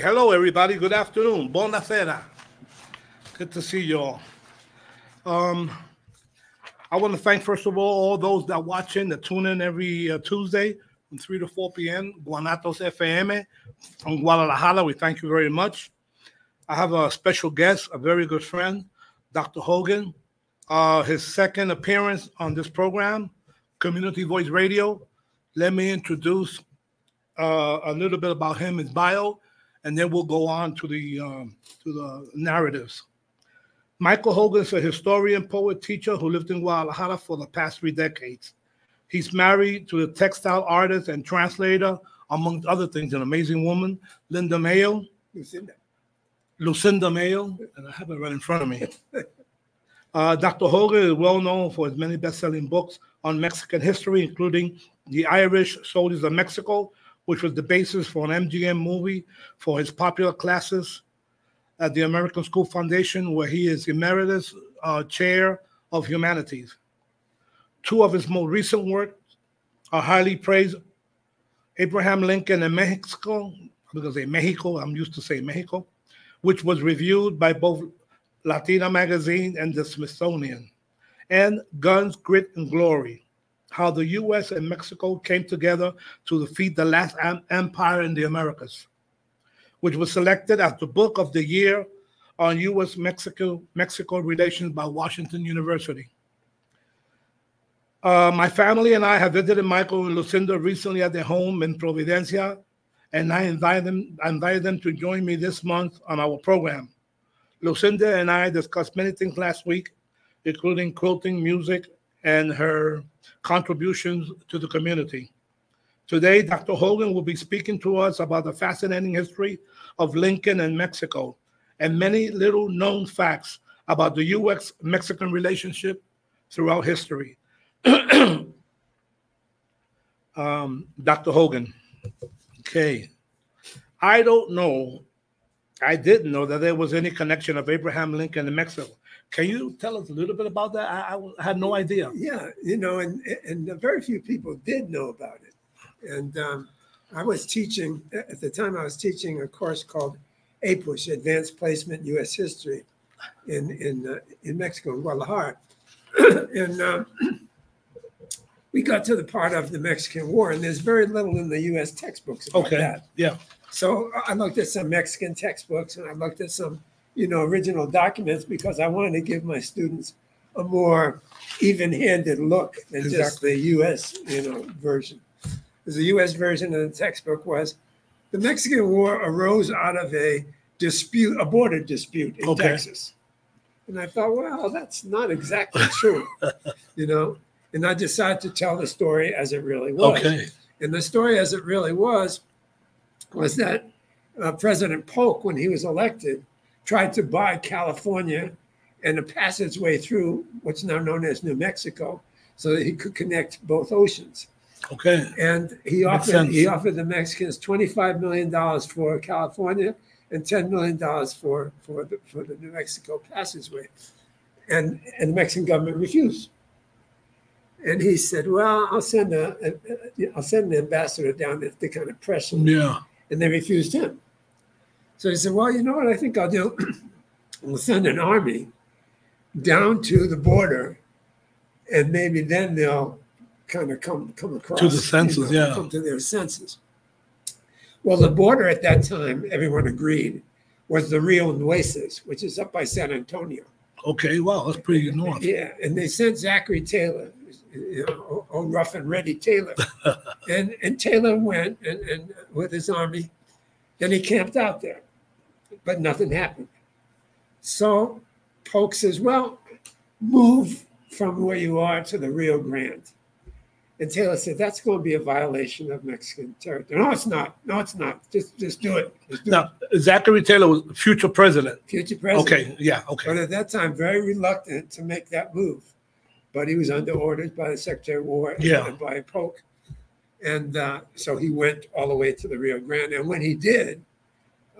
Hello, everybody. Good afternoon. Buonasera. Good to see you all. Um, I want to thank, first of all, all those that watching, that tune in every uh, Tuesday from 3 to 4 p.m. Guanatoz FM from Guadalajara. We thank you very much. I have a special guest, a very good friend, Dr. Hogan. Uh, his second appearance on this program, Community Voice Radio. Let me introduce uh, a little bit about him, his bio, and then we'll go on to the um, to the narratives. Michael Hogan is a historian, poet, teacher who lived in Guadalajara for the past three decades. He's married to the textile artist and translator, among other things, an amazing woman, Linda Mayo. Lucinda. Lucinda Mayo, and I have it right in front of me. Uh, Dr. Hogan is well known for his many best selling books on Mexican history, including The Irish Soldiers of Mexico, which was the basis for an MGM movie for his popular classes at the American School Foundation, where he is emeritus uh, chair of humanities. Two of his more recent works are highly praised Abraham Lincoln in Mexico, because in Mexico, I'm used to saying Mexico, which was reviewed by both Latina Magazine and the Smithsonian, and Guns, Grit, and Glory, how the US and Mexico came together to defeat the last am- empire in the Americas, which was selected as the book of the year on US Mexico Mexico relations by Washington University. Uh, my family and I have visited Michael and Lucinda recently at their home in Providencia, and I invited them, I invited them to join me this month on our program. Lucinda and I discussed many things last week, including quilting, music, and her contributions to the community. Today, Dr. Hogan will be speaking to us about the fascinating history of Lincoln and Mexico and many little known facts about the US Mexican relationship throughout history. um, Dr. Hogan. Okay. I don't know. I didn't know that there was any connection of Abraham Lincoln and Mexico. Can you tell us a little bit about that? I, I had no idea. Yeah, you know, and and very few people did know about it. And um, I was teaching at the time. I was teaching a course called APUSH, Advanced Placement U.S. History, in in uh, in Mexico, in Guadalajara, and um, we got to the part of the Mexican War, and there's very little in the U.S. textbooks about Okay. that. Yeah. So I looked at some Mexican textbooks and I looked at some, you know, original documents because I wanted to give my students a more even-handed look than just the U.S. you know version. Because the U.S. version of the textbook was the Mexican War arose out of a dispute, a border dispute in Okay. Texas. And I thought, well, that's not exactly true, you know. And I decided to tell the story as it really was. Okay. And the story, as it really was, was that uh, President Polk, when he was elected, tried to buy California and a passageway through what's now known as New Mexico, so that he could connect both oceans. Okay. And he offered sense. he offered the Mexicans twenty five million dollars for California and ten million dollars for for the, for the New Mexico passageway. and and the Mexican government refused. And he said, "Well, I'll send a, a, a I'll send an ambassador down there to kind of press him." Yeah. And they refused him. So he said, "Well, you know what I think I'll do? we'll send an army down to the border, and maybe then they'll kind of come come across to the senses, you know, yeah. come to their senses." Well, the border at that time, everyone agreed, was the Rio Nueces, which is up by San Antonio. Okay. Wow. That's pretty north. Yeah, and they sent Zachary Taylor, you know, old rough and ready Taylor, and and Taylor went and, and with his army, and he camped out there, but nothing happened. So Polk says, "Well, move from where you are to the Rio Grande." And Taylor said, "That's going to be a violation of Mexican territory." No, it's not. No, it's not. Just just do it. Just do Now, Zachary Taylor was future president. Future president. Okay. Yeah. Okay. But at that time, very reluctant to make that move. But he was under orders by the Secretary of War and, Yeah. and by Polk. And uh, so he went all the way to the Rio Grande. And when he did,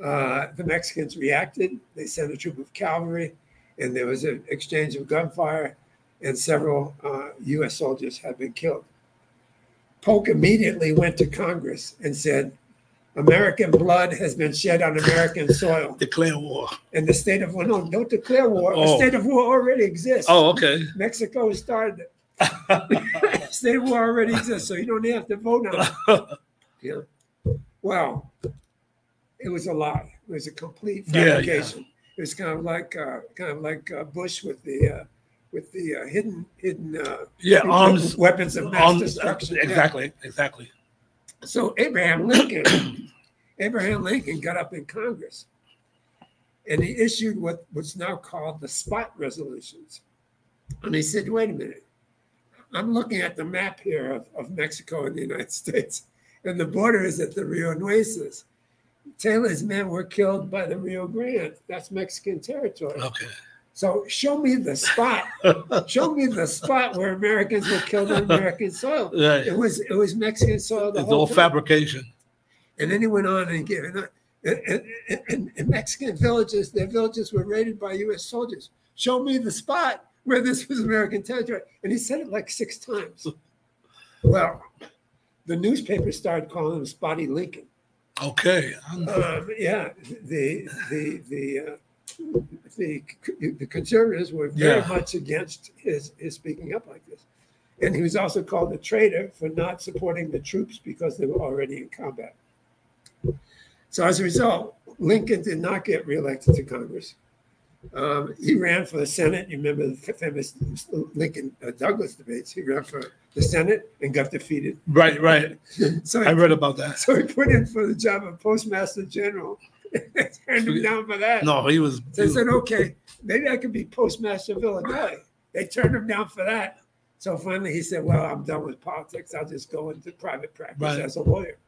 uh, the Mexicans reacted. They sent a troop of cavalry, and there was an exchange of gunfire, and several uh, U.S. soldiers had been killed. Polk immediately went to Congress and said, American blood has been shed on American soil. Declare war. And the state of well, no, don't declare war. Oh. The state of war already exists. Oh, okay. Mexico started it. state of war already exists, so you don't have to vote on it. Yeah. Well, it was a lie. It was a complete Yeah, yeah. fabrication. It was kind of like uh, kind of like uh, Bush with the uh, with the uh, hidden hidden uh, Yeah. Arms. weapons of mass arms destruction. Yeah. exactly. Exactly. So Abraham Lincoln, Abraham Lincoln got up in Congress and he issued what what's now called the spot resolutions. And he said, wait a minute, I'm looking at the map here of, of Mexico and the United States, and the border is at the Rio Nueces. Taylor's men were killed by the Rio Grande. That's Mexican territory. Okay. So show me the spot. show me the spot where Americans were killed on American soil. Right. It was it was Mexican soil the It's whole all time. fabrication. And then he went on and gave and, and, and, Mexican villages, their villages were raided by U.S. soldiers. Show me the spot where this was American territory. And he said it like six times. Well, the newspaper started calling him Spotty Lincoln. Okay. Um, yeah, the the the uh, the the conservatives were very Yeah. much against his his speaking up like this, and he was also called a traitor for not supporting the troops because they were already in combat. So as a result, Lincoln did not get reelected to Congress. Um, he ran for the Senate. You remember the famous Lincoln uh, Douglas debates. He ran for the Senate and got defeated. Right. Right. So I he read about that. so he put in for the job of postmaster general. Turned him down for that. No, he was. So he said, okay, maybe I could be postmaster of Illinois. They turned him down for that. So finally he said, well, I'm done with politics. I'll just go into private practice Right. as a lawyer.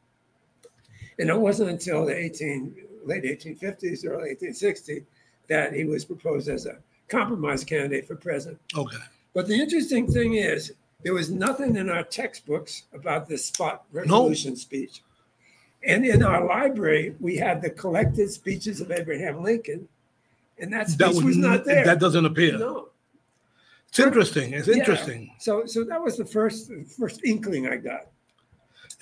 And it wasn't until the 18, late 1850s, early 1860 that he was proposed as a compromise candidate for president. Okay. But the interesting thing is, there was nothing in our textbooks about this spot resolution speech. And in our library, we had the collected speeches of Abraham Lincoln, and that speech That was, was not there. That doesn't appear. no. It's interesting. It's Yeah. interesting. So, so that was the first first inkling I got.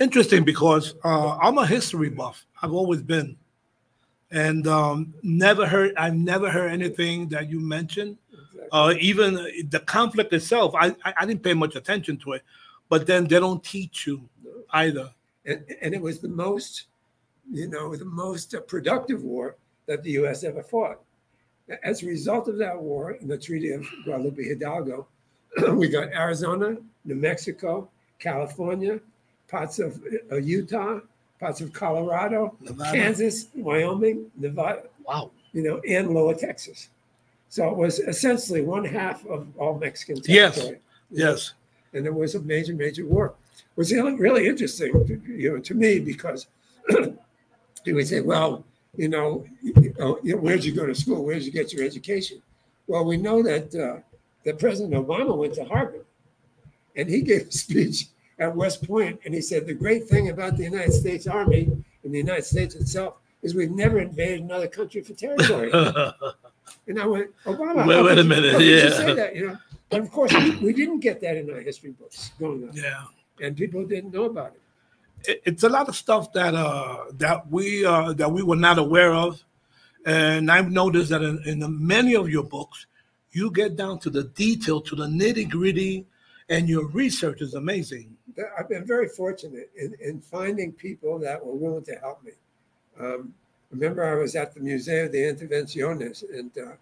Interesting because uh, I'm a history buff. I've always been, and um, never heard. I've never heard anything that you mentioned. Uh, even the conflict itself, I, I I didn't pay much attention to it. But then they don't teach you either. and, and it was the most, you know, the most productive war that the U.S. ever fought. As a result of that war, in the Treaty of Guadalupe Hidalgo, we got Arizona, New Mexico, California, parts of uh, Utah, parts of Colorado, Nevada. Kansas, Wyoming, Nevada, Wow. you know, and Lower Texas. So it was essentially one half of all Mexican Yes. territory Yes. Yes. and it was a major, major war. It was really, really interesting, you know, to me because you would say, well, you know, you know, you know, where'd you go to school? Where'd you get your education? Well, we know that uh, that President Obama went to Harvard, and he gave a speech at West Point, and he said the great thing about the United States Army and the United States itself is we've never invaded another country for territory. And I went, Obama. Wait- wait a you- minute, how could you say that, you know? But of course, we didn't get that in our history books growing up, Yeah. and people didn't know about it. It- it's a lot of stuff that uh that we uh that we were not aware of and i've noticed that in, in the, many of your books you get down to the detail to the nitty gritty and your research is amazing I've been very fortunate in, in finding people that were willing to help me. Um, remember, I was at the Museo de Intervenciones, and uh,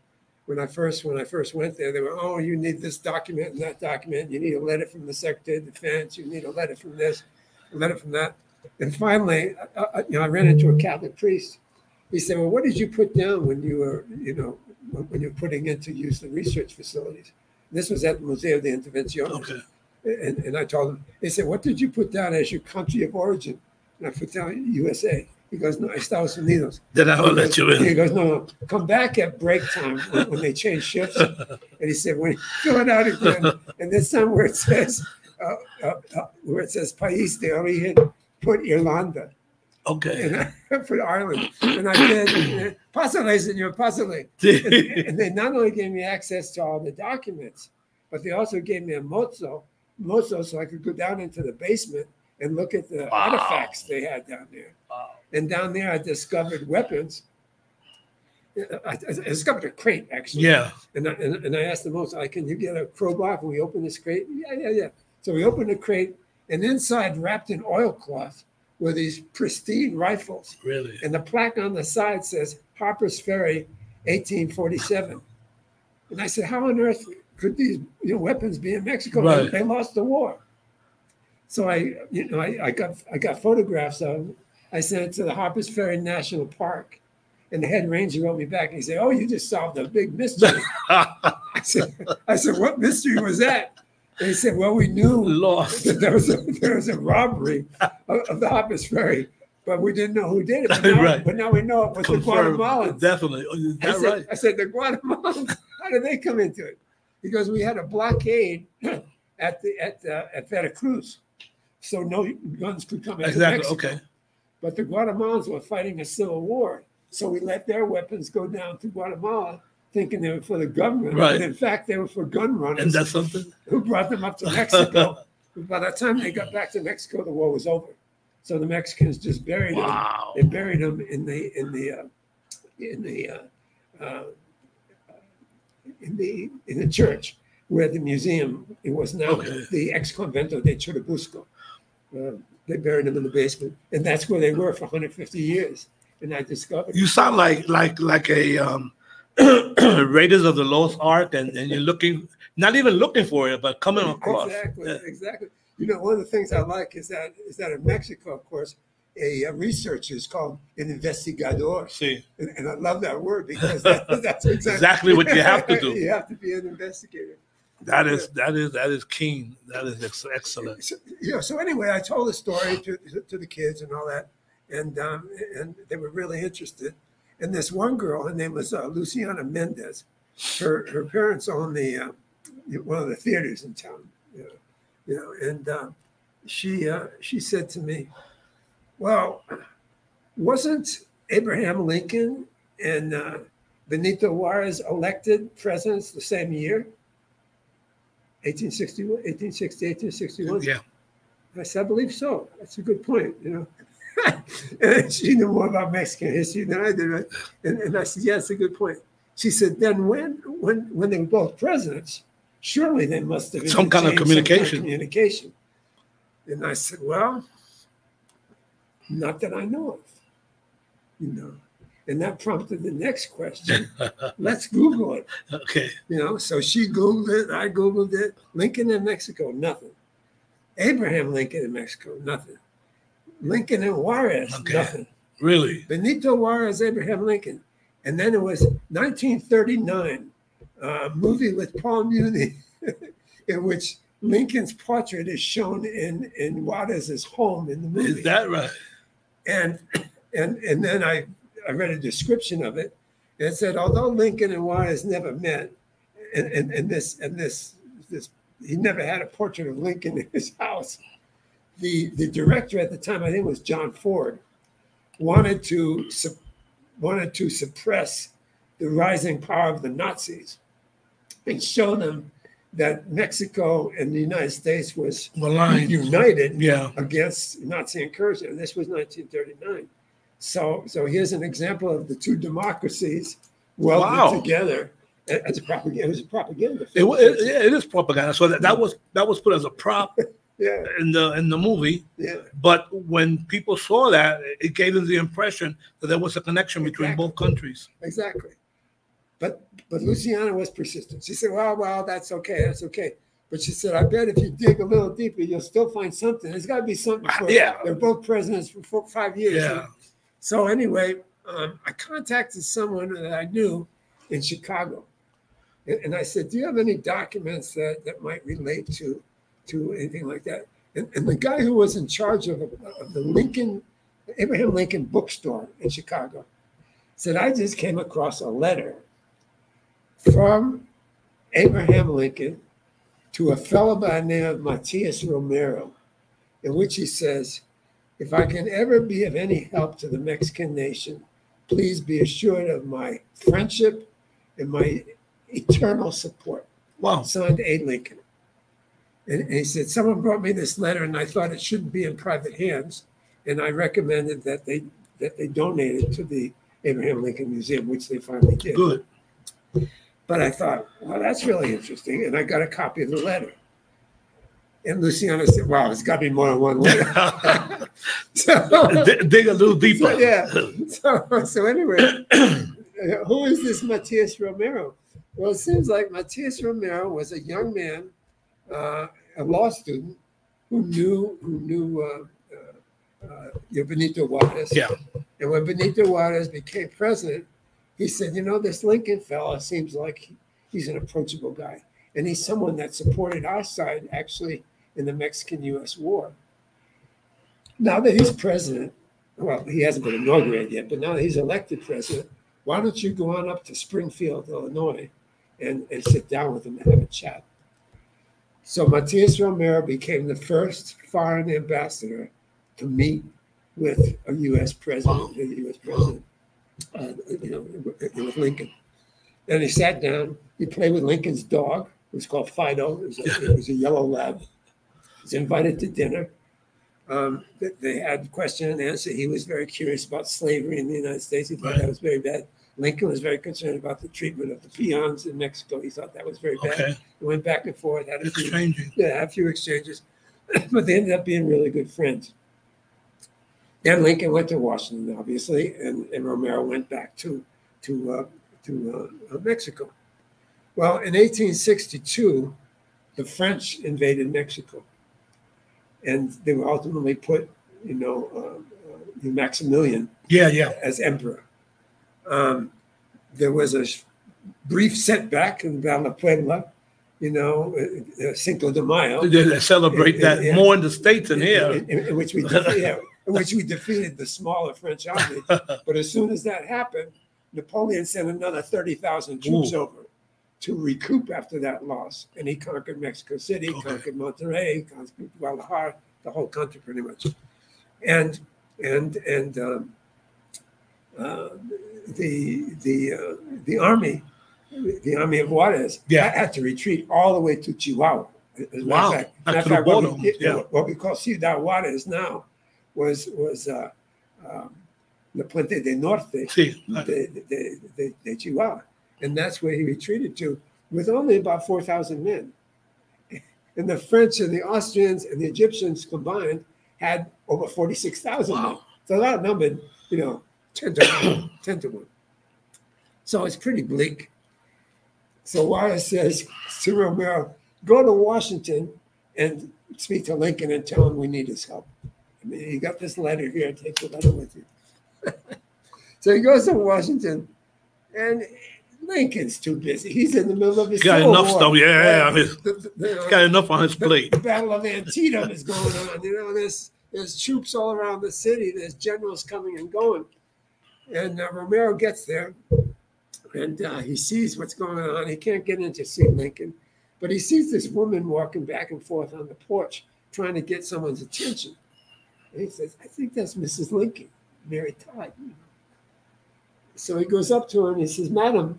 when I first when I first went there, they were, "Oh, you need this document and that document. You need a letter from the Secretary of Defense. You need a letter from this, a letter from that." And finally, I, I, you know, I ran into a Catholic priest. He said, "Well, what did you put down when you were, you know, when you're putting in to use the research facilities?" This was at the Museo de Intervenciones. okay And, and I told him, they said, what did you put down as your country of origin? And I put down USA. He goes, no, Estados Unidos. then i will let you in. He goes, no, no, come back at break time when, when they change shifts. And he said, when fill it out again, and this time where it says, uh, uh, uh, where it says País de Origen, put Irlanda. okay And I put Ireland. And I did, Pásale, señor, pásale. And, and they not only gave me access to all the documents, but they also gave me a mozo, mozo, so I could go down into the basement and look at the Wow. artifacts they had down there. And down there, I discovered weapons. I, I discovered a crate actually. yeah And I, and, and I asked the mozo, like, can you get a crowbar? Can we open this crate? Yeah, yeah, yeah. So we opened the crate, and inside, wrapped in oilcloth, were these pristine rifles. really And the plaque on the side says Harper's Ferry, 1847. And I said, how on earth could these you know, weapons be in Mexico? They- Right. They, lost the war. So I, you know, I, I got I got photographs of them. I sent it to the Harper's Ferry National Park. And the head ranger wrote me back and he said, Oh, you just solved a big mystery. I said, I said, What mystery was that? And he said, Well, we knew lost that there was a there was a robbery of, of the Harper's Ferry, but we didn't know who did it. But now, Right. but now we know it was the Guatemalans. definitely is I said, right I said, the Guatemalans. How did they come into it? Because we had a blockade at the at uh, at Veracruz, so no guns could come into exactly Mexico. okay But the Guatemalans were fighting a civil war, so we let their weapons go down to Guatemala, thinking they were for the government. Right. But in fact, they were for gun runners and that's something who brought them up to Mexico. By the time they got back to Mexico, the war was over. So the Mexicans just buried wow them. They buried them in the in the uh, in the uh, uh, in the in the church where the museum it was now Okay. the ex convento de Churubusco. Uh, they buried them in the basement, and that's where they were for 150 years. And I discovered you sound like like like a um raiders of the lost ark and, and you're looking not even looking for it but coming across Exactly, Yeah. exactly. You know, one of the things I like is that is that in Mexico, of course, a, uh researcher is called an investigador, see and, and I love that word because that, that's exactly, Exactly what you have to do. you have to be an investigator. that is that is that is keen that is ex- excellent So, you know, so anyway, I told the story to, to the kids and all that, and um, and they were really interested. And this one girl, her name was uh, Luciana Mendez. Her her parents owned the uh, one of the theaters in town. You know, you know and uh, she uh, she said to me, "Well, wasn't Abraham Lincoln and uh, Benito Juarez elected presidents the same year?" 1861, 1860, 1861. yeah I said, I believe so. That's a good point, you know. and she knew more about Mexican history than I did. Right? And, and I said, yeah, that's a good point. She said, then when when when they were both presidents, surely they must have Some kind of communication. communication. And I said, well, not that I know of, you know. And that prompted the next question. Let's Google it. okay You know, so she Googled it, I Googled it. Lincoln in Mexico, nothing. Abraham Lincoln in Mexico, nothing. Lincoln and Juarez, Okay. nothing. really Benito Juarez, Abraham Lincoln. And then it was 1939, a uh, movie with Paul Muni, in which Lincoln's portrait is shown in, in Juarez's home in the movie is that right and and and then I I read a description of it. And it said although Lincoln and Juarez never met, and and, and this and this this he never had a portrait of Lincoln in his house. The the director at the time, I think it was John Ford, wanted to sup- wanted to suppress the rising power of the Nazis and show them that Mexico and the United States was Maligned. united Yeah. against Nazi incursion. And this was 1939. So, so here's an example of the two democracies welded Wow. together as a propaganda. It was a propaganda. It, it, yeah, it is propaganda. So that, that was that was put as a prop yeah, in the in the movie. yeah. But when people saw that, it gave them the impression that there was a connection between Exactly. both countries. Exactly. But but Luciana was persistent. She said, "Well, well, that's okay, that's okay." But she said, "I bet if you dig a little deeper, you'll still find something. There's got to be something." For, Yeah. they're both presidents for four, five years. Yeah. So anyway, um, I contacted someone that I knew in Chicago, and, and I said, "Do you have any documents that that might relate to to anything like that?" And, and the guy who was in charge of, of the Lincoln Abraham Lincoln bookstore in Chicago said, "I just came across a letter from Abraham Lincoln to a fellow by the name of Matias Romero, in which he says." If I can ever be of any help to the Mexican nation, please be assured of my friendship and my eternal support. Wow. Signed A. Lincoln. And, and he said, Someone brought me this letter and I thought it shouldn't be in private hands. And I recommended that they that they donate it to the Abraham Lincoln Museum, which they finally did. Good. But I thought, well, that's really interesting. And I got a copy of the letter. And Luciana said, Wow, it's got to be more than one letter. so, D- dig a little deeper. So, yeah. so, so anyway, who is this Matias Romero? Well, it seems like Matias Romero was a young man, uh, a law student who knew who knew uh, uh, uh, Benito Juarez. Yeah. And when Benito Juarez became president, he said, "You know, this Lincoln fella seems like he's an approachable guy, and he's someone that supported our side actually in the Mexican-U.S. war." Now that he's president, well, he hasn't been inaugurated yet, but now that he's elected president, why don't you go on up to Springfield, Illinois, and, and sit down with him and have a chat? So Matias Romero became the first foreign ambassador to meet with a U.S. president, the U.S. president, uh, you know, with Lincoln. And he sat down. He played with Lincoln's dog. It was called Fido. It was a, it was a yellow lab. He was invited to dinner. Um, they- they had question and answer. He was very curious about slavery in the United States. He thought Right. that was very bad. Lincoln was very concerned about the treatment of the peons in Mexico. He thought that was very bad. Okay. They went back and forth, had a few, yeah, a few exchanges, but they ended up being really good friends. Then Lincoln went to Washington, obviously, and, and Romero went back to to uh, to uh, uh, Mexico. Well, in 1862, the French invaded Mexico, and they were ultimately put, you know, uh, uh, Maximilian Yeah, yeah. as emperor. Um, there was a brief setback in the Battle of Puebla, you know, uh, Cinco de Mayo. They, celebrate that yeah. more in the states than in, here. in- in which we defe- yeah, in which we defeated the smaller French army. But as soon as that happened, Napoleon sent another thirty thousand troops Ooh. over to recoup after that loss, and he conquered Mexico City, Okay. conquered Monterrey, conquered Guadalajara, the whole country pretty much, and and and um, uh, the the uh, the army, the army of Juarez, Yeah. had to retreat all the way to Chihuahua. As a matter of Wow. fact- Back matter to the fact, what we- yeah. What we call Ciudad Juarez now was was uh, um, La Puente de Norte See, de, de, de, de Chihuahua. And that's where he retreated to with only about 4,000 men. And the French and the Austrians and the Egyptians combined had over 46,000 men. Wow. So that numbered, you know, 10 to 1. 10 to 1. So it's pretty bleak. So Juarez says to Romero, go to Washington and speak to Lincoln and tell him we need his help. I mean, you got this letter here, take the letter with you. so he goes to Washington, and Lincoln's too busy. He's in the middle of his Got enough War. stuff, yeah, I mean, The- the- know, got enough on his the, plate. the Battle of Antietam is going on. You know, there's there's troops all around the city. There's generals coming and going, and uh, Romero gets there, and uh, he sees what's going on. He can't get in to see Lincoln, but he sees this woman walking back and forth on the porch, trying to get someone's attention. And he says, "I think that's Mrs. Lincoln, Mary Todd." So he goes up to her and he says, Madam,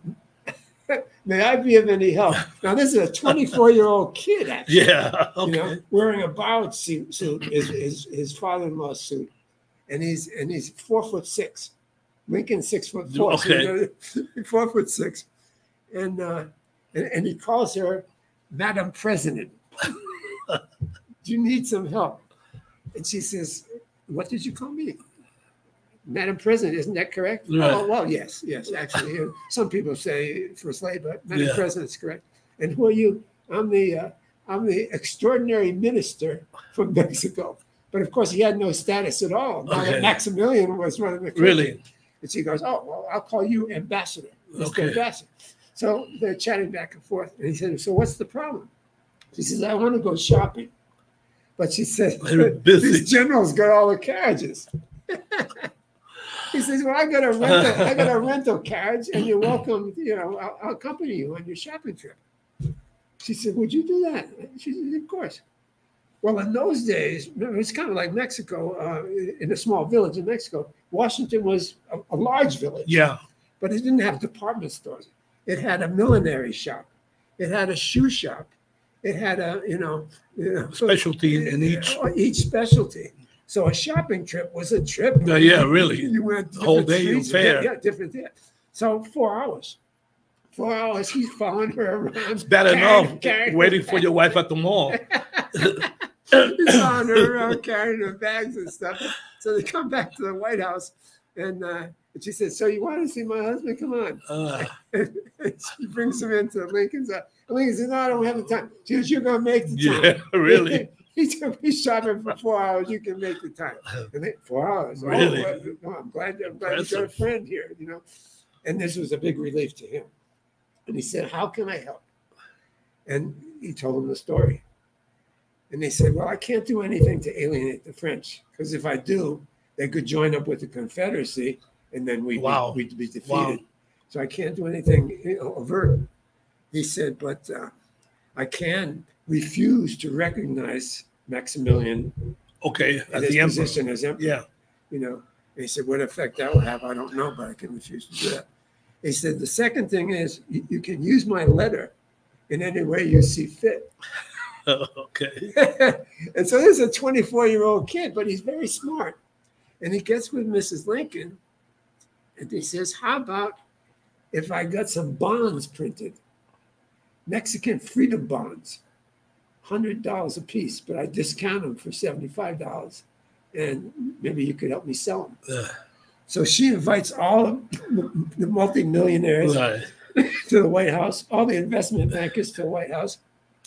may I be of any help? Now, this is a 24 year old kid, actually. Yeah. You Okay. know, wearing a borrowed suit, suit is his, his father-in-law's suit, and he's and he's four foot six. Lincoln six foot four, Okay. you know, four foot six, and, uh, and and he calls her Madam President. Do you need some help? And she says, "What did you call me?" Madam President, isn't that correct? Right. Oh, well, yes, yes, actually. Some people say First Lady, but Madam Yeah. President's correct. And who are you? I'm the uh, I'm the extraordinary minister from Mexico. But of course, he had no status at all. Okay. Maximilian was running the country. Really? And she goes, "Oh, well, I'll call you ambassador, Mr. Okay. Ambassador." So they're chatting back and forth, and he said, "So what's the problem?" She says, "I want to go shopping," but she said. "These generals got all the carriages." he says, "Well, I got a rental, I got a rental carriage, and you're welcome. You know, I'll, I'll accompany you on your shopping trip." She said, "Would you do that?" She said, "Of course." Well, in those days, it's kind of like Mexico, uh, in a small village in Mexico. Washington was a, a large village Yeah. but it didn't have department stores. It had a millinery shop. It had a shoe shop. It had a, you know, you know Specialty in, in each. each specialty. So a shopping trip was a trip. Yeah, yeah, really. You went the Whole different day streets, affair. Yeah, different day. So four hours. Four hours. He's following her around. It's bad enough waiting for your wife at the mall. He's following her around carrying her bags and stuff. So they come back to the White House, and, uh, and she says, "So you want to see my husband? Come on." Uh, she brings him into Lincoln's. Uh, Lincoln says, "No, I don't have the time." She goes, "You're gonna make the time." yeah, really. he took me shopping for four hours. You can make the time. And they, four hours. Oh, really? Oh, well, no, I'm glad. I'm glad you got a friend here. You know, and this was a big relief to him. And he said, "How can I help?" And he told him the story. And they said, "Well, I can't do anything to alienate the French because if I do, they could join up with the Confederacy, and then we'd, Wow. be, we'd be defeated. Wow. So I can't do anything you know, overt." He said, "But uh, I can refuse to recognize Maximilian Okay, as his the emperor. position as emperor." Yeah. you know. He said, what effect that will have, I don't know, but I can refuse to do that. He said, the second thing is you, you can use my letter in any way you see fit. okay. and so this is a 24 year old kid, but he's very smart. And he gets with Mrs. Lincoln and he says, how about if I got some bonds printed, Mexican freedom bonds, $100 a piece, but I discount them for $75. And maybe you could help me sell them. Uh, So she invites all of the multimillionaires right. to the White House, all the investment bankers to the White House,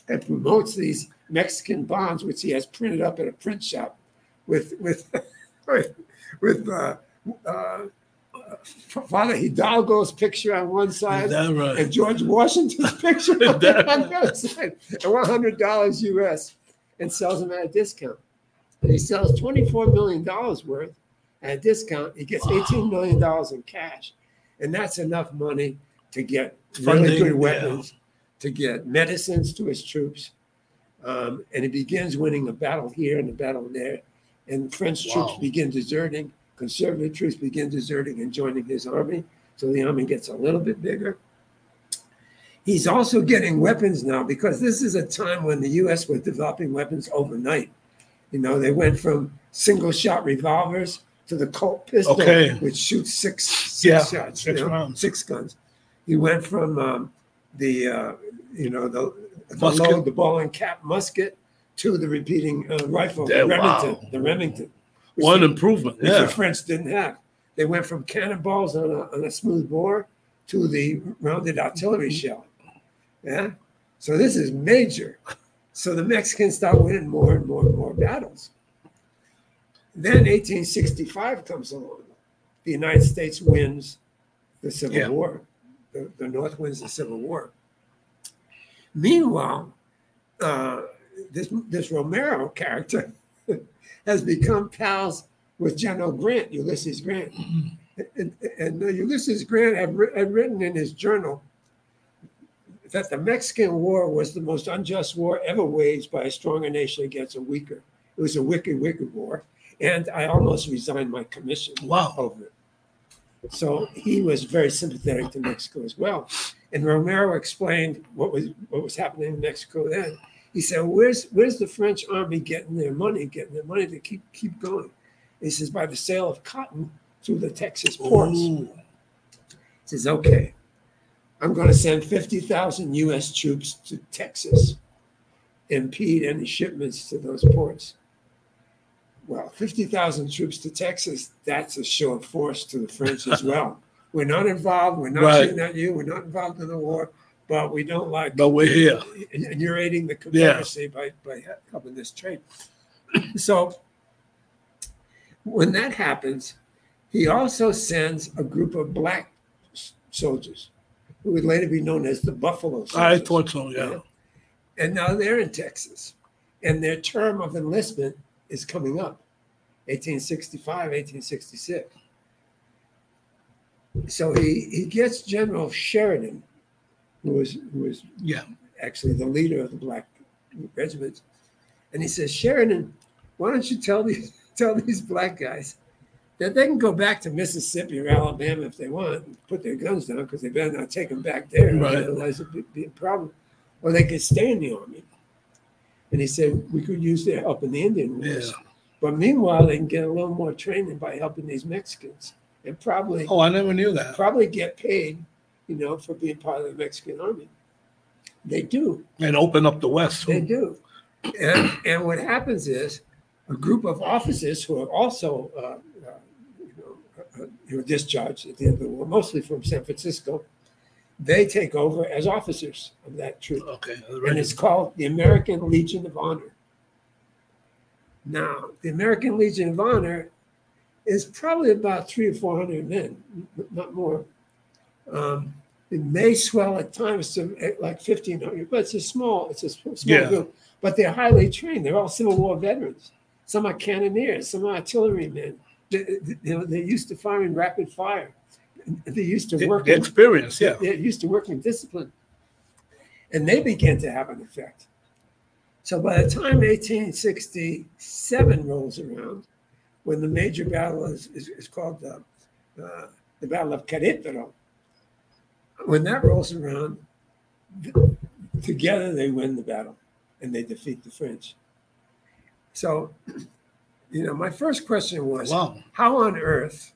and promotes these Mexican bonds, which he has printed up at a print shop, with with with, with uh, uh, Father Hidalgo's picture on one side right? and George Washington's picture on the other side, hundred dollars US, and sells them at a discount. And he sells twenty-four million dollars worth at a discount. He gets eighteen million dollars in cash, and that's enough money to get really good yeah. weapons, to get medicines to his troops, um, and he begins winning a battle here and a battle there, and French troops Wow. begin deserting. Conservative troops begin deserting and joining his army. So the army gets a little bit bigger. He's also getting weapons now because this is a time when the US was developing weapons overnight. You know, they went from single shot revolvers to the Colt pistol, Okay. which shoots six, six Yeah, shots, six you know, rounds. six guns. He went from um, the, uh, you know, the, the Musket. load, the ball and cap musket to the repeating uh, rifle, Yeah, the Remington, wow. the Remington. One the- improvement. which Yeah. the French didn't have. They went from cannonballs on a, on a smooth bore to the rounded artillery Mm-hmm. shell. Yeah. So this is major. So the Mexicans start winning more and more and more battles. Then 1865 comes along. The United States wins the Civil Yeah. War. The, the North wins the Civil War. Meanwhile, uh, this, this Romero character has become pals with General Grant, Ulysses Grant. And, and Ulysses Grant had, had written in his journal that the Mexican War was the most unjust war ever waged by a stronger nation against a weaker. It was a wicked, wicked war. And I almost resigned my commission Wow. over it. So he was very sympathetic to Mexico as well. And Romero explained what was what was happening in Mexico then. He said, "Where's where's the French army getting their money, getting their money to keep keep going?" He says, "By the sale of cotton through the Texas ports." Ooh. He says, "Okay, I'm going to send fifty thousand U.S. troops to Texas, impede any shipments to those ports." Well, 50,000 troops to Texas, that's a show of force to the French as well. We're not involved. We're not Right. shooting at you. We're not involved in the war, but we don't like. But we're here. And you're aiding the Confederacy by, by helping this trade. So when that happens, he also sends a group of black soldiers who would later be known as the Buffalo Soldiers. I thought so, yeah. And now they're in Texas, and their term of enlistment is coming up 1865, 1866. So he, he gets General Sheridan, who was, who was Yeah. actually the leader of the black regiment, and he says, Sheridan, why don't you tell these tell these black guys that they can go back to Mississippi or Alabama if they want, and put their guns down because they better not take them back there, Right. otherwise it'd be, be a problem. Or they could stay in the army. And he said we could use their help in the Indian Wars. Yeah. But meanwhile, they can get a little more training by helping these Mexicans, and probably Oh, I never knew that. probably get paid, you know, for being part of the Mexican army. They do. And open up the West. They do. And, and what happens is a group of officers who are also, uh, uh, you know, uh, who are discharged at the end of the war, mostly from San Francisco, they take over as officers of that troop. Okay. And it's called the American Legion of Honor. Now, the American Legion of Honor is probably about three or four hundred men, n- not more. Um, it may swell at times to eh, like fifteen hundred, but it's a small, it's a small Yeah. group. But they're highly trained. They're all Civil War veterans. Some are cannoneers. Some are artillerymen. They, they, you know, they're used to firing rapid fire. They're used to working. the experience, yeah. They're used to working discipline. And they began to have an effect. So by the time 1867 rolls around, when the major battle is, is, is called the, uh, the Battle of Querétaro, when that rolls around, together they win the battle and they defeat the French. So, you know, my first question was Wow. how on earth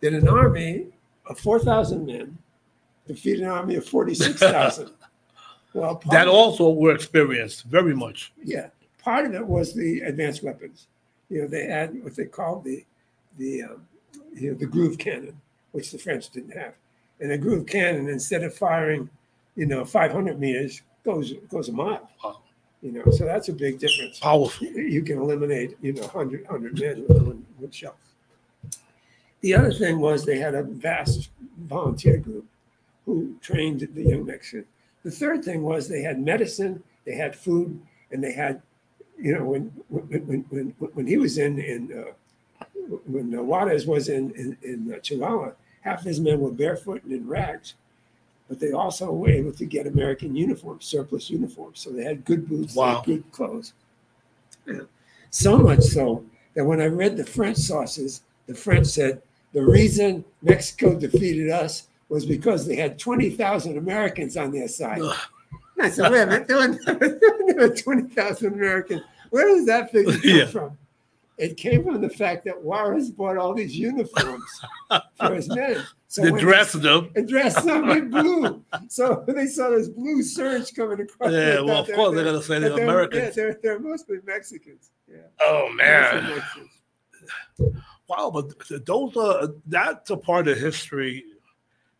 did an army of 4,000 men defeat an army of 46,000? well, That also were experienced very much. yeah, part of it was the advanced weapons. You know, they had what they called the the um, you know the groove cannon, which the French didn't have. And a groove cannon, instead of firing, you know, 500 meters, goes goes a mile. Wow. You know, so that's a big difference. Powerful. You can eliminate, you know, 100, 100 men with one. The other thing was they had a vast volunteer group who trained the young Mexicans. The third thing was they had medicine, they had food, and they had, you know, when when when when, when he was in in uh, when uh, Juarez was in in, in uh, Chihuahua, half his men were barefoot and in rags, but they also were able to get American uniforms, surplus uniforms, so they had good boots, Wow. good clothes. Yeah. So much so that when I read the French sources, the French said the reason Mexico defeated us was because they had 20,000 Americans on their side. Ugh. I said, wait a minute, there were 20,000 Americans. Where does that figure come Yeah. from? It came from the fact that Juarez bought all these uniforms for his men. So They dressed them. and dressed them in blue. So when they saw this blue surge coming across. Yeah, well, of they- course they- they're gonna say that they're Americans. Yeah, they're, they're mostly Mexicans. Yeah. Oh man. Wow, but those are that's a part of history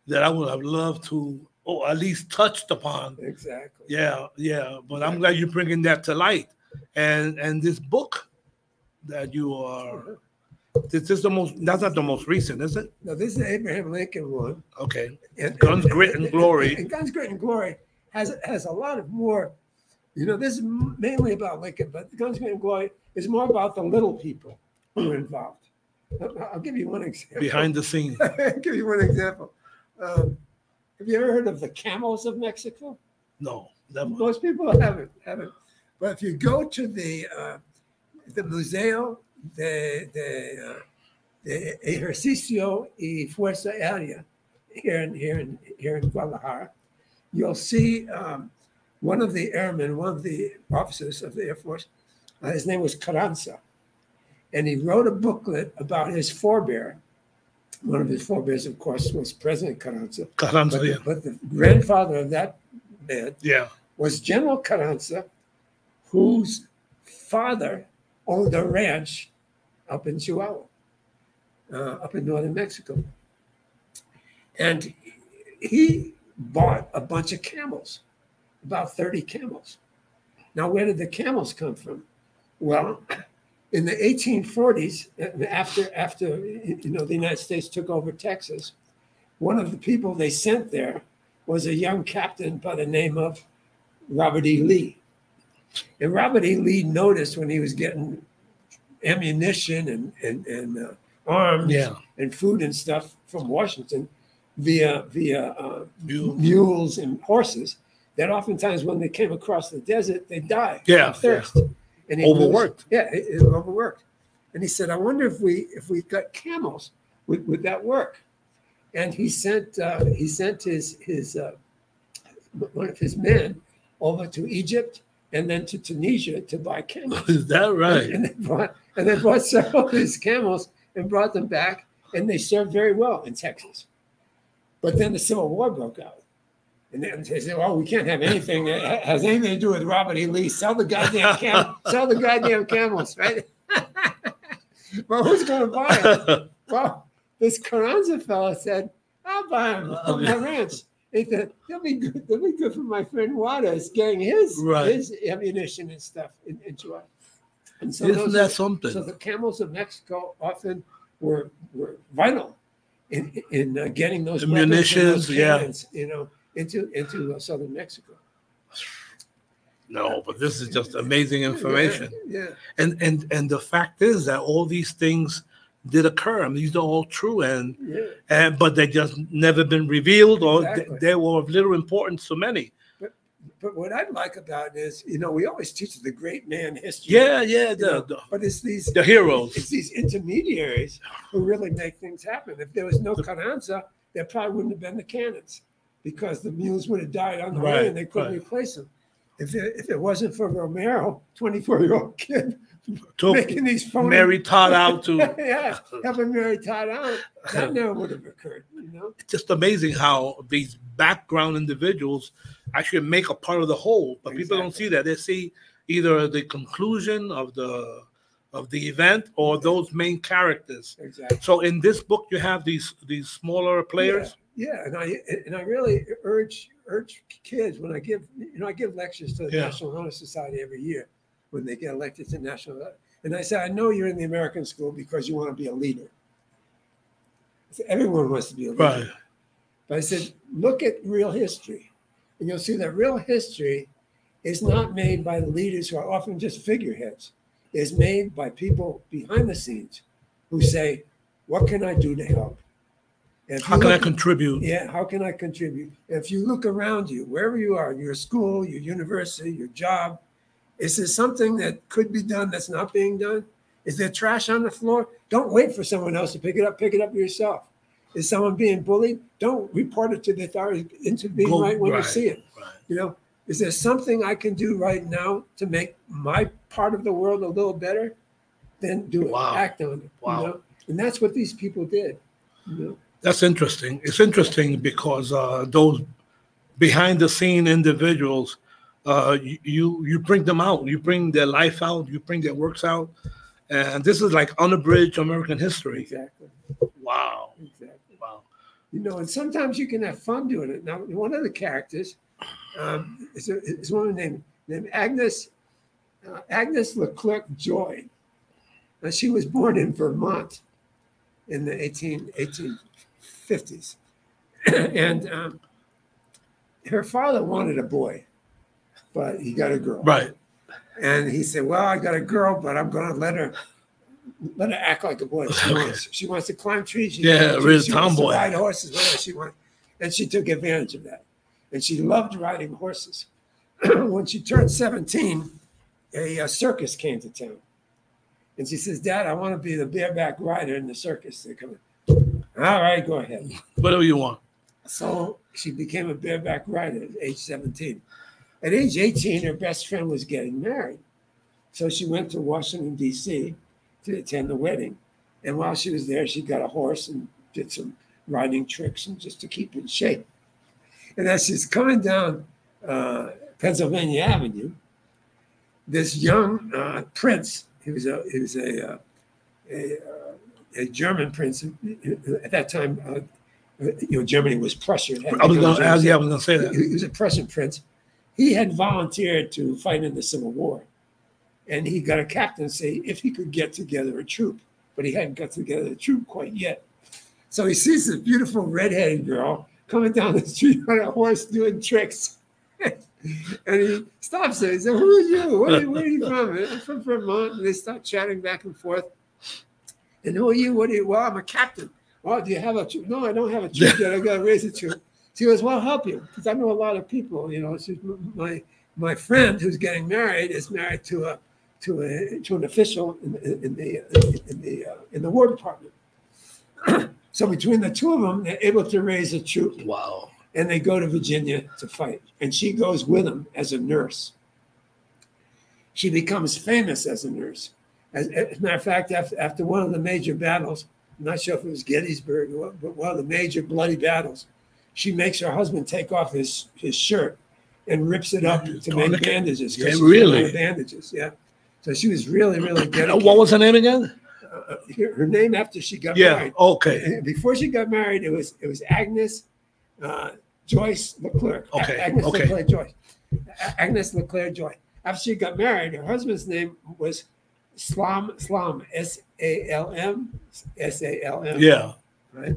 that I would have loved to, or at least touched upon. Exactly. Yeah, yeah. But I'm glad you're bringing that to light. And and this book that you are, this is the most. That's not the most recent, is it? Now this is the Abraham Lincoln one. Okay. And, Guns, Grit, and Glory. And, Guns, Grit, and Glory has has a lot of more. You know, this is mainly about Lincoln, but Guns, Grit, and Glory is more about the little people who are involved. I'll, give you one example. Behind the scenes. I'll give you one example. Um, have you ever heard of the camels of Mexico? No. That, Most people haven't haven't. But if you go to the uh, the Museo de de, eh, Ejército y Fuerza Aérea here in, here in, here in Guadalajara, you'll see um, one of the airmen, one of the officers of the Air Force, uh, his name was Carranza. And he wrote a booklet about his forebear. One of his forebears, of course, was President Carranza. Carranza, But yeah. the, but the grandfather of that man Yeah. was General Carranza, whose father owned a ranch up in Chihuahua, uh, up in northern Mexico. And he bought a bunch of camels, about 30 camels. Now, where did the camels come from? Well, in the 1840s, uh, after after you know the United States took over Texas, one of the people they sent there was a young captain by the name of Robert E. Lee. And Robert E. Lee noticed when he was getting ammunition and and, and uh, arms Yeah. and food and stuff from Washington via via uh, You, mules and horses that oftentimes when they came across the desert they died Yeah, of thirst and he Overworked. was- yeah it, it overworked and he said i wonder if we if we got camels would, would that work and he sent uh, he sent his his uh, one of his men over to egypt and then to tunisia to buy camels is that right? and they brought and they brought several of these camels and brought them back, and they served very well in Texas. But then the Civil War broke out, and then they said, "Well, we can't have anything that has anything to do with Robert E. Lee. Sell the goddamn cam, sell the goddamn camels, right?" well, who's going to buy it? Well, this Carranza fella said, "I'll buy them from my ranch." "They'll be good. They'll be good for my friend Waters getting his Right. his ammunition and stuff in, into it." And so Isn't that are- something? so the camels of Mexico often were were vital in in uh, getting those The munitions, those yeah. cannons, you know, into into uh, southern Mexico. no, but this is just amazing information. Yeah, And and and the fact is that all these things did occur. I mean, these are all true, and yeah, and but they just never been revealed, or Exactly. they were of little importance to many. But what I like about it is, you know, we always teach the great man history. Yeah, yeah, the know, the, but it's these the heroes. it's these intermediaries who really make things happen. If there was no Carranza, there probably wouldn't have been the cannons because the mules would have died on the Right, way and they couldn't right. replace them. If it, if it wasn't for Romero, 24 year old kid Took making these phony Mary Todd out to. yeah, helping Mary Todd out, that never would have occurred, you know? It's just amazing how these background individuals actually make a part of the whole, but people don't see that. They see either the conclusion of the of the event or those main characters. Exactly. So in this book, you have these these smaller players. Yeah, and I and I really urge urge kids when I give you know I give lectures to the Yeah. National Honor Society every year when they get elected to national and I say I know you're in the American school because you want to be a leader. Said, Everyone wants to be a leader. Right. But I said, look at real history, and you'll see that real history is not made by the leaders who are often just figureheads. It's made by people behind the scenes who say, "What can I do to help?" And How can I contribute? yeah, how can I contribute? If you look around you, wherever you are, your school, your university, your job, is there something that could be done that's not being done? Is there trash on the floor? Don't wait for someone else to pick it up. Pick it up yourself. Is someone being bullied? Don't report it to the authorities. Intervene Go- right when right, you see it. right. You know, is there something I can do right now to make my part of the world a little better? Then do it. Wow. Act on it. Wow. You know? And that's what these people did. You know? That's interesting. It's interesting because uh, those behind the scene individuals, uh, you, you bring them out. You bring their life out. You bring their works out, and this is like unabridged American history. Exactly. Wow, Exactly. wow. You know, and sometimes you can have fun doing it. Now, one of the characters um, is, a, is one named named Agnes uh, Agnes Leclerc Joy. Now, she was born in Vermont in the 18, 1850s, and um, her father wanted a boy, but he got a girl. Right. And he said, "Well, I got a girl, but I'm going to let her let her act like a boy. She wants she wants to climb trees. She Yeah, wants, real she wants to tomboy. ride horses. Whatever she wants." And she took advantage of that. And she loved riding horses. when she turned 17, a, uh circus came to town, And she says, Dad, I want to be the bareback rider in the circus. They're coming. All right, go ahead. Whatever you want. So she became a bareback rider at age 17. At age 18, her best friend was getting married. So she went to Washington, D.C. to attend the wedding. And while she was there, she got a horse and did some riding tricks and just to keep in shape. And as she's coming down uh, Pennsylvania Avenue, this young uh, prince, he was a, he was a, uh, a, uh, a German prince at that time. Uh, you know, Germany was Prussia. I was gonna, yeah, I was gonna say that. He was a Prussian prince. He had volunteered to fight in the Civil War, and he got a captaincy if he could get together a troop, but he hadn't got together a troop quite yet. So he sees this beautiful redheaded girl coming down the street on a horse doing tricks. and he stops her. He said, Who are you? Where, are you- where are you from? I'm from Vermont. And they start chatting back and forth. And who are you? What are you? Well, I'm a captain. Well, do you have a troop? No, I don't have a troop yet. I got to raise a troop. She goes, Well, I'll help you because I know a lot of people. You know, she's, my my friend who's getting married is married to a to a to an official in, the- in the in the uh, in the War Department. so between the two of them, they're able to raise a troop, Wow. and they go to Virginia to fight. And she goes with them as a nurse. She becomes famous as a nurse. As, as a matter of fact, after, after one of the major battles, I'm not sure if it was Gettysburg, or but one of the major bloody battles, she makes her husband take off his, his shirt and rips it up to make bandages. Yeah, she's running out really? Bandages, yeah. So she was really, really Uh, dedicated. What was her name again? Uh, her, her name after she got Yeah. married. Okay. Before she got married, it was it was Agnes uh, Joyce Leclerc. Okay, Agnes okay. Leclerc Joyce. Agnes Leclerc Joy. After she got married, her husband's name was Salm Salm S A L M S A L M. Yeah. Right.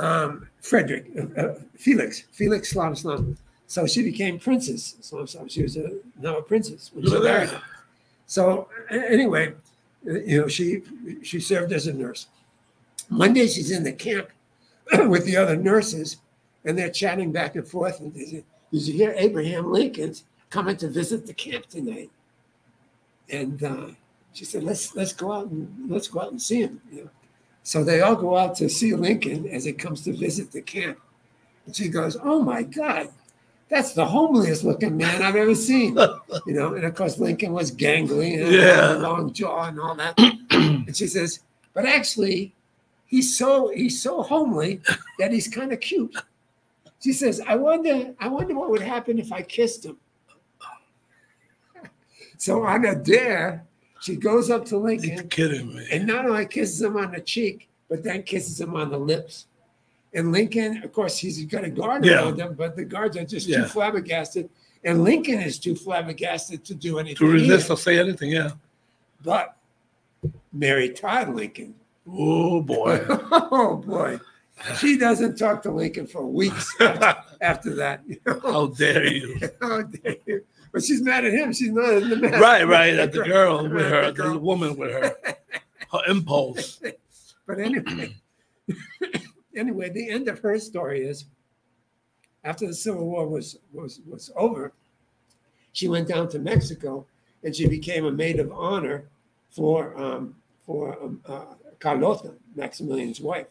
Um, Frederick uh, uh, Felix Felix Salm Salm. So she became princess. Salm Salm. She was a, now a princess when she married. So anyway, uh, you know, she she served as a nurse. One day she's in the camp with the other nurses, and they're chatting back and forth. And they say, "Did you hear Abraham Lincoln's coming to visit the camp tonight?" And uh, she said, "Let's let's go out and let's go out and see him." You know? So they all go out to see Lincoln as he comes to visit the camp. And she goes, "Oh my God." That's the homeliest looking man I've ever seen you know, and of course Lincoln was gangly and Yeah. long jaw and all that. and she says, but actually, he's so he's so homely that he's kind of cute. She says, I wonder, I wonder what would happen if I kissed him. So on a dare, she goes up to You're Lincoln kidding me. and not only kisses him on the cheek, but then kisses him on the lips. And Lincoln, of course, he's got a guard Yeah. around him, but the guards are just Yeah. too flabbergasted. And Lincoln is too flabbergasted to do anything. To resist either. or say anything, yeah. But Mary Todd Lincoln, Oh boy. oh boy, she doesn't talk to Lincoln for weeks after, after that. You know? How dare you? How dare you? But she's mad at him. She's not man. Right, right. At the girl with her, The the woman with her. Her impulse. But anyway, anyway, the end of her story is after the Civil War was was was over, she went down to Mexico and she became a maid of honor for um, for um, uh, Carlota, Maximilian's wife,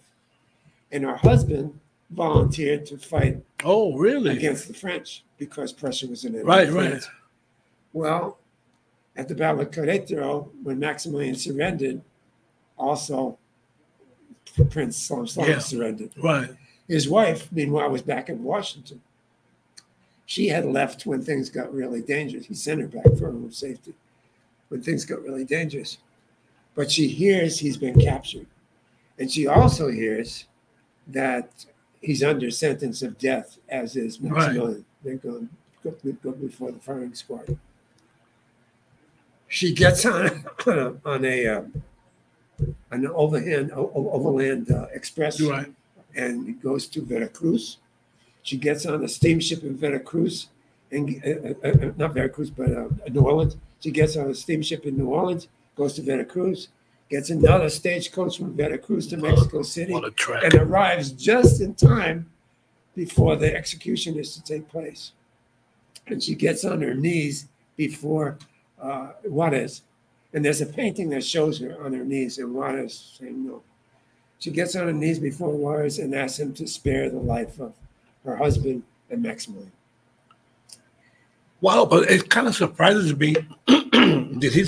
and her husband volunteered to fight Oh, really? against the French because Prussia was in it. Right, right. Well, at the Battle of Querétaro, when Maximilian surrendered, also Prince Stanislaus Yeah. surrendered. Right. His wife, meanwhile, was back in Washington. She had left when things got really dangerous. He sent her back for her own safety when things got really dangerous. But she hears he's been captured. And she also hears that he's under sentence of death, as is Right. Maximilian. They're going go, go before the firing squad. She gets on on a um, an overhand overland uh, express right. and goes to Veracruz. She gets on a steamship in Veracruz, and uh, uh, uh, not Veracruz, but uh, New Orleans. She gets on a steamship in New Orleans, goes to Veracruz, gets another stagecoach from Veracruz to Mexico City, What a track. and arrives just in time before the execution is to take place. And she gets on her knees before uh, Juarez And there's a painting that shows her on her knees, and Juarez saying no. She gets on her knees before Juarez and asks him to spare the life of her husband and Maximilian. Wow, but it kind of surprises me. Did he?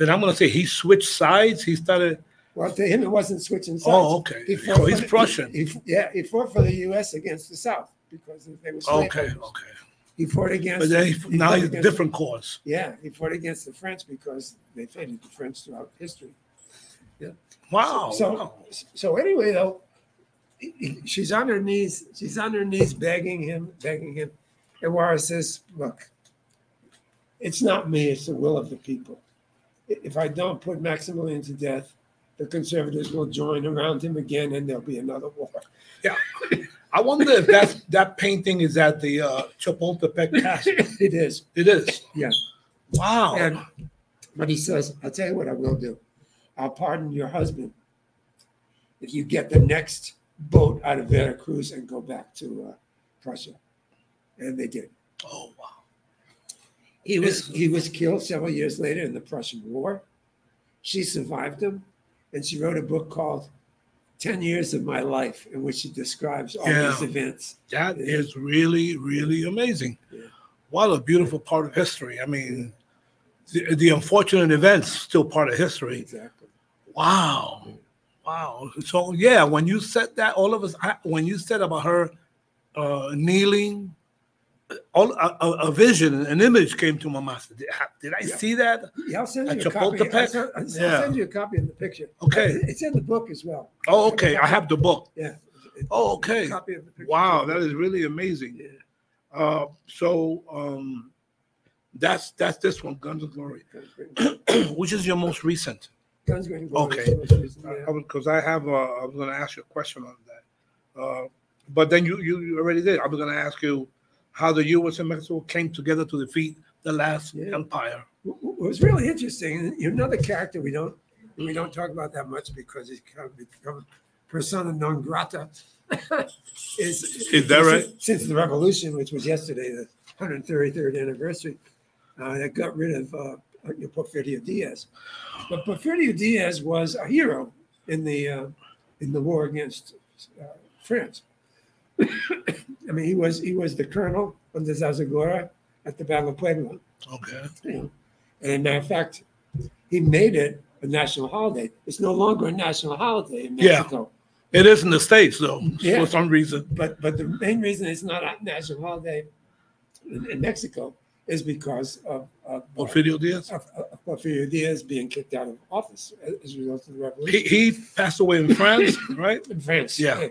And I'm gonna say he switched sides. He started. Well, to him, it wasn't switching oh, sides. Oh, okay. He fought So he's the- Prussian. he- he- yeah, he fought for the U.S. against the South because they were slave Okay, owners. okay. He fought against. But then he, he now he's a different cause. Yeah, he fought against the French because they hated the French throughout history. Yeah. Wow. So, wow. so anyway, though, he- he- she's on her knees. She's on her knees, begging him, begging him. And Juarez says, "Look, it's not me; it's the will of the people. If I don't put Maximilian to death, the conservatives will join around him again, and there'll be another war." Yeah, I wonder if that that painting is at the uh, Chapultepec Castle. it is, It is. yeah. Wow. And but he says, "I'll tell you what I will do. I'll pardon your husband if you get the next boat out of Veracruz and go back to uh, Prussia." And they did. oh wow. He was he was killed several years later in the Prussian War. She survived him, and she wrote a book called 10 Years of My Life, in which she describes all Yeah. these events. That is really, really amazing. Yeah. What a beautiful part of history. I mean, the, the unfortunate events still part of history. Exactly. Wow. Wow. So yeah, when you said that, all of us, I, when you said about her uh, kneeling, all a, a, a vision, an image came to my mind. Did, I- did I Yeah. see that? Yeah, I'll send you a copy. I'll send, I'll Yeah. send you a copy of the picture. Okay. It's in the book as well. Oh, okay. I have the book. Yeah. Oh, okay. Copy of the picture. Wow, that is really amazing. Yeah. Uh, so um, that's that's this one, Guns of Glory. Which is your most recent? Guns, Glory Okay. Because I have, uh, I was going to ask you a question on that. Uh, but then you, you you already did. I was going to ask you how the U.S. and Mexico came together to defeat the last Yeah. empire. What was really interesting, another character we don't we don't talk about that much because he's kind of become persona non grata. is Is that right? Since, since the revolution, which was yesterday, the 133rd anniversary, uh, that got rid of uh, Porfirio Diaz. But Porfirio Diaz was a hero in the uh, in the war against uh, France. I mean, he was he was the colonel under Zaragoza at the Battle of Puebla Okay. you know. And a matter of fact, he made it a national holiday. It's no longer a national holiday in Mexico. Yeah. It is in the States, though, Yeah. for some reason. But but the main reason it's not a national holiday in, in Mexico is because of, of, uh, Porfirio Diaz. of, of Porfirio Diaz being kicked out of office as as a result of the revolution he passed away in France, right? in France. Yeah.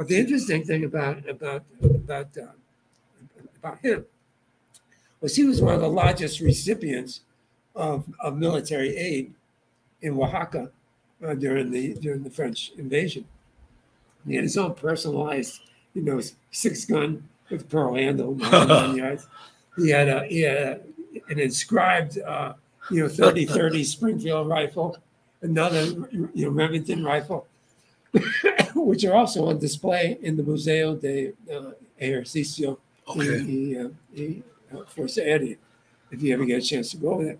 But the interesting thing about about about uh, about him was he was one of the largest recipients of, of military aid in Oaxaca uh, during the during the French invasion. He had his own personalized, you know, six gun with pearl handle. 99 yards. He had a he had a, an inscribed, uh, you know, 30-30 Springfield rifle, another, you know, Remington rifle, which are also on display in the Museo de uh, Ejército Okay. y, uh, y, uh, Fuerza Aérea, if you ever get a chance to go there.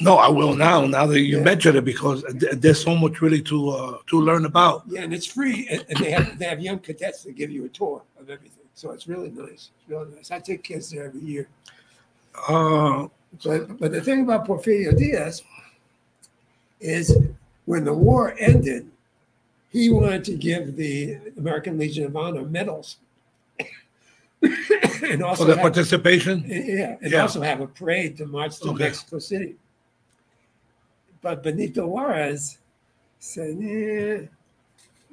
No, I will now. Now that you Yeah. mention it, because there's so much really to uh, to learn about. Yeah, and it's free, and, and they have they have young cadets that give you a tour of everything. So it's really nice. It's really nice. I take kids there every year. Uh, But but the thing about Porfirio Diaz is when the war ended, he wanted to give the American Legion of Honor medals. and also for the have- participation. Yeah, and Yeah. also have a parade to march to Okay. Mexico City. But Benito Juarez said, "Yeah,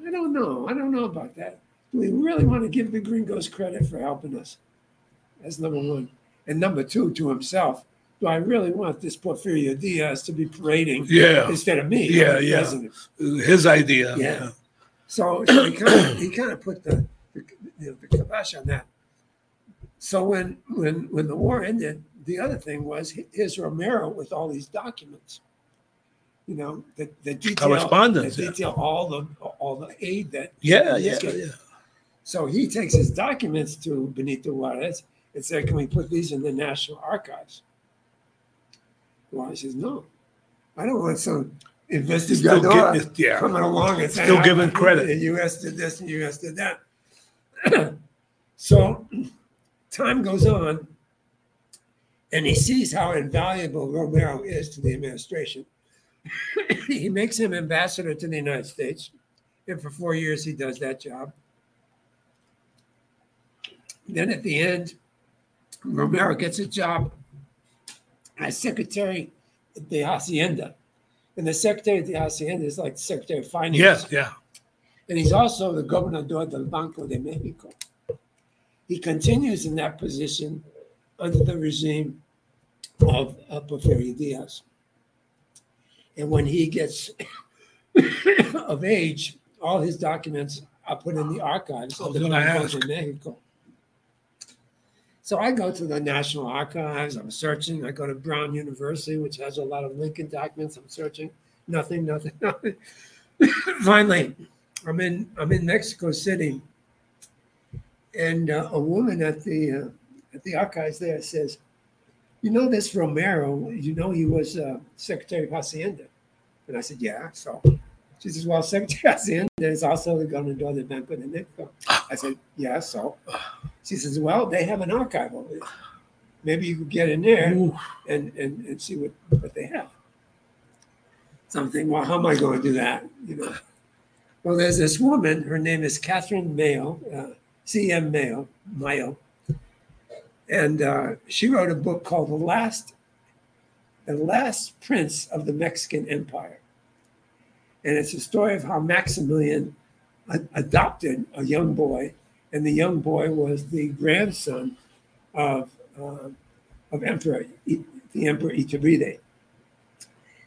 I don't know. I don't know about that. Do we really want to give the gringos credit for helping us? That's number one. And number two, to himself, do I really want this Porfirio Diaz to be parading Yeah, instead of me? Yeah, the yeah. president? his idea. Yeah. So, so he kind of he kind of put the the, you know, the kibosh on that. So when when when the war ended, the other thing was his here's Romero with all these documents. You know that that detail Correspondence, that yeah. all the all the aid that Yeah, yeah, getting. yeah. So he takes his documents to Benito Juarez and said, "Can we put these in the National Archives?" Juarez says, "No, I don't want some investigador yeah. coming along and saying, Still "Ah, giving credit." The U.S. did this and the U.S. did that. so time goes on, and he sees how invaluable Romero is to the administration. he makes him ambassador to the United States, and for four years he does that job. Then at the end, Romero gets a job as secretary of the Hacienda. And the secretary of the Hacienda is like the secretary of finance. Yes, yeah. And he's also the gobernador del Banco de Mexico. He continues in that position under the regime of uh, Porfirio Diaz. And when he gets of age, all his documents are put in the archives of the Banco de Mexico. So I go to the National Archives, I'm searching. I go to Brown University, which has a lot of Lincoln documents. I'm searching. Nothing, nothing, nothing. Finally, I'm in I'm in Mexico City, and uh, a woman at the uh, at the archives there says, "You know this Romero? You know he was uh, Secretary of Hacienda." And I said, "Yeah." So she says, "Well, Secretary Hacienda is also the governor del Banco de Mexico." I said, "Yeah." So she says, "Well, they have an archive over there. Maybe you could get in there Ooh, and and, and see what, what they have." So I'm thinking, well, how am I going to do that? You know. Well, there's this woman. Her name is Catherine Mayo, uh, C.M. Mayo, Mayo, and uh, she wrote a book called "The Last, The Last Prince of the Mexican Empire," and it's a story of how Maximilian a- adopted a young boy, and the young boy was the grandson of uh, of Emperor I- the Emperor Iturbide,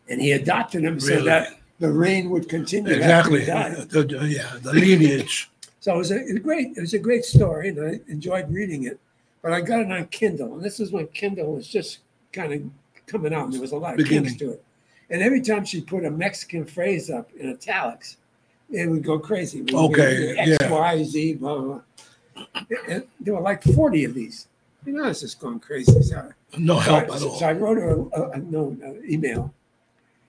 and he adopted him so that the reign would continue exactly. he. The- yeah, the lineage. So it was, a, great, it was a great story, and I enjoyed reading it. But I got it on Kindle, and this is when Kindle was just kind of coming out. And there was a lot of Beginning. to it. And every time she put a Mexican phrase up in italics, it would go crazy. Would Okay, X, yeah. Y, Z, blah, blah, blah. And there were like 40 of these. You know, it's just going crazy. So, No help I, at all. so. I wrote her a, a, note, an email,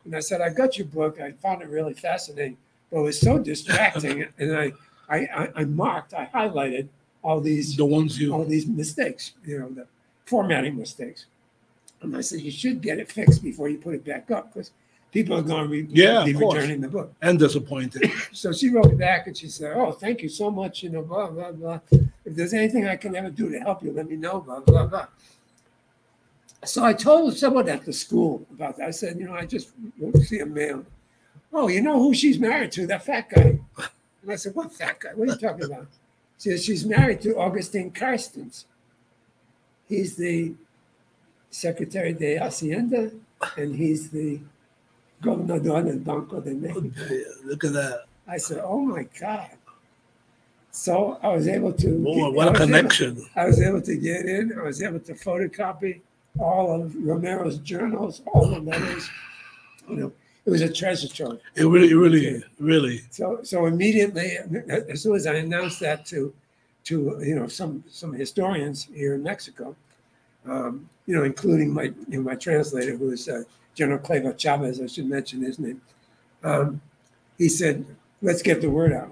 and I said, "I got your book. I found it really fascinating, but it was so distracting." and I, I, I, I marked, I highlighted all these, The ones you. all these mistakes. You know, the formatting mistakes. And I said, "You should get it fixed before you put it back up, because people are going to re- Yeah, be returning the book." and disappointed. So she wrote back and she said, Oh, thank you so much. You know, blah, blah, blah. If there's anything I can ever do to help you, let me know, blah, blah, blah. So I told someone at the school about that. I said, You know, I just see a man. Oh, you know who she's married to? That fat guy. And I said, What fat guy? What are you talking about? She said, She's married to Augustine Carstens. He's the Secretary de Hacienda and he's the Gobernador del Banco de Mexico. Look at that. I said, "Oh my God!" So I was able to. Boy, get- what I a was able- connection. I was able to get in. I was able to photocopy all of Romero's journals, all the letters. You know, it was a treasure trove. It really, really, really. So, so immediately, as soon as I announced that to, to you know some some historians here in Mexico, um, you know, including my you know, my translator, who is uh, General Clavo Chavez, I should mention his name. Um, he said, "Let's get the word out."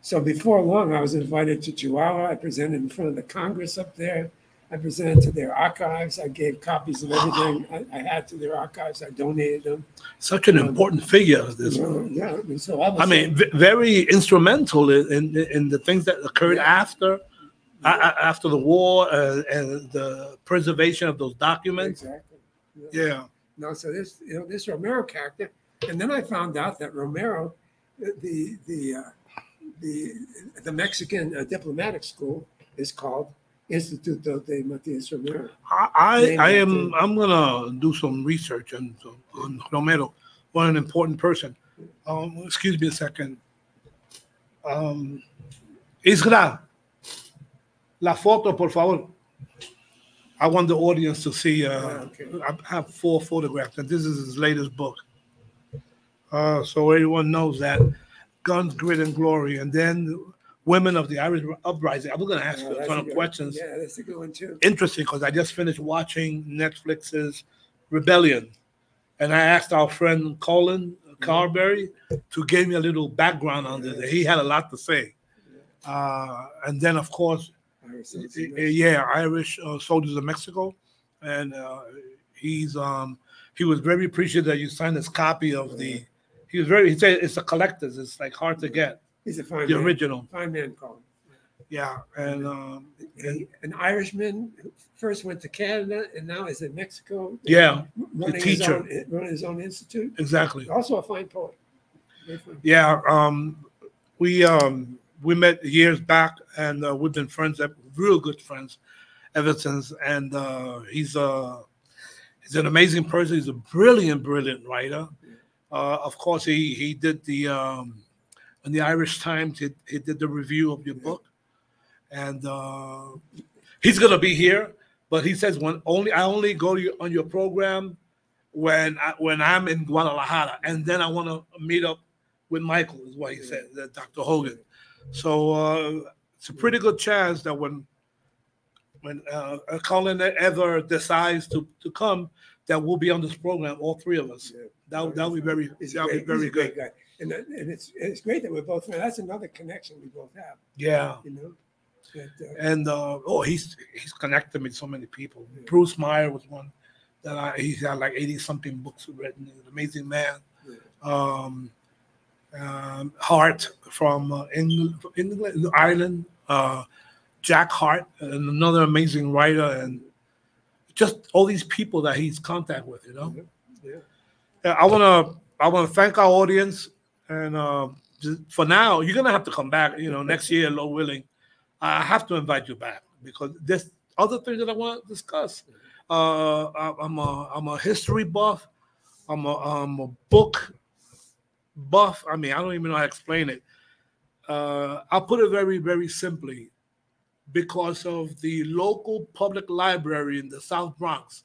So before long, I was invited to Chihuahua. I presented in front of the Congress up there. I presented to their archives. I gave copies of everything I, I had to their archives. I donated them. Such an important figure. This. You know, yeah, so I was. I mean, v- very instrumental in, in in the things that occurred Yeah. after after the war uh, and the preservation of those documents. exactly. Yeah. No, so this you know this Romero character, and then I found out that Romero, the the uh, the the Mexican uh, diplomatic school is called Instituto de Matias Romero. I, I, I am. I'm gonna do some research on, on Romero. What an important person. Um, excuse me a second. Um, Isra, la foto, por favor. I want the audience to see. Uh, Ah, okay. I have four photographs, and this is his latest book. Uh, so everyone knows that guns, grit, and glory, and then women of the Irish uprising. I was going to ask Uh, you a ton a of questions Yeah, that's a good one too. interesting because I just finished watching Netflix's Rebellion, and I asked our friend Colin Carberry to give me a little background on this. He had a lot to say. Uh, and then, of course. Yeah, Irish uh, Soldiers of Mexico, and uh, he's um he was very appreciative that you signed this copy of the. He was very. He said it's a collector's. It's like hard to get He's a fine the man. original. Fine man, Colin. Yeah, and um, He- An Irishman who first went to Canada and now is in Mexico. yeah, running teacher. His own, running his own institute. exactly. Also a fine poet. Yeah, um, we um we met years back, and uh, we've been friends, uh, real good friends, ever since. And uh, he's a he's an amazing person. He's a brilliant, brilliant writer. Uh, of course, he he did the um, in the Irish Times. He, he did the review of your book, and uh, he's gonna be here. But he says when only I only go to your, on your program when I, when I'm in Guadalajara, and then I want to meet up with Michael, is what he said, Dr. Hogan. So uh, it's a pretty good chance that when when uh, Colin ever decides to, to come, that we'll be on this program, all three of us. Yeah. That that would be very He's a that would be great- very great good. guy. And, and it's it's great that we're both. That's another connection we both have. Yeah. You know. That, uh, And uh, oh, he's he's connected me to so many people. Yeah. Bruce Meyer was one that I he's got like eighty something books written. He's an amazing man. Yeah. Um, um, Hart from uh, England, England, Ireland. Uh, Jack Hart, and another amazing writer, and just all these people that he's contact with. You know. yeah. Yeah, I wanna I wanna thank our audience, and uh, just for now, you're gonna have to come back. You know, next year, Lord willing, I have to invite you back because there's other things that I want to discuss. Uh, I- I'm a I'm a history buff. I'm a I'm a book buff. I mean, I don't even know how to explain it. Uh, I'll put it very very simply, because of the local public library in the South Bronx,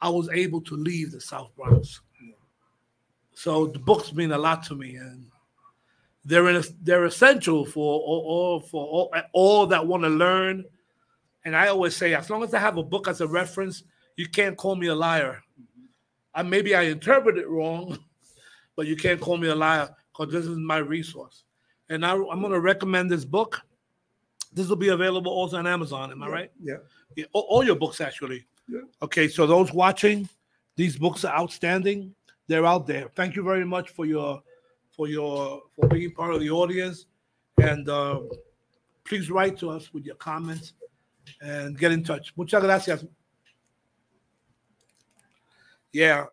I was able to leave the South Bronx. So the books mean a lot to me, and they're in, they're essential for all, all for all, all that want to learn. And I always say, as long as I have a book as a reference, you can't call me a liar. I maybe I interpret it wrong, but you can't call me a liar because this is my resource. And I, I'm going to recommend this book. This will be available also on Amazon. Am I right? Yeah. Yeah, all, all your books actually. Yeah. Okay, so those watching, these books are outstanding. They're out there. Thank you very much for your for your for being part of the audience, and uh, please write to us with your comments and get in touch. Muchas gracias. Yeah,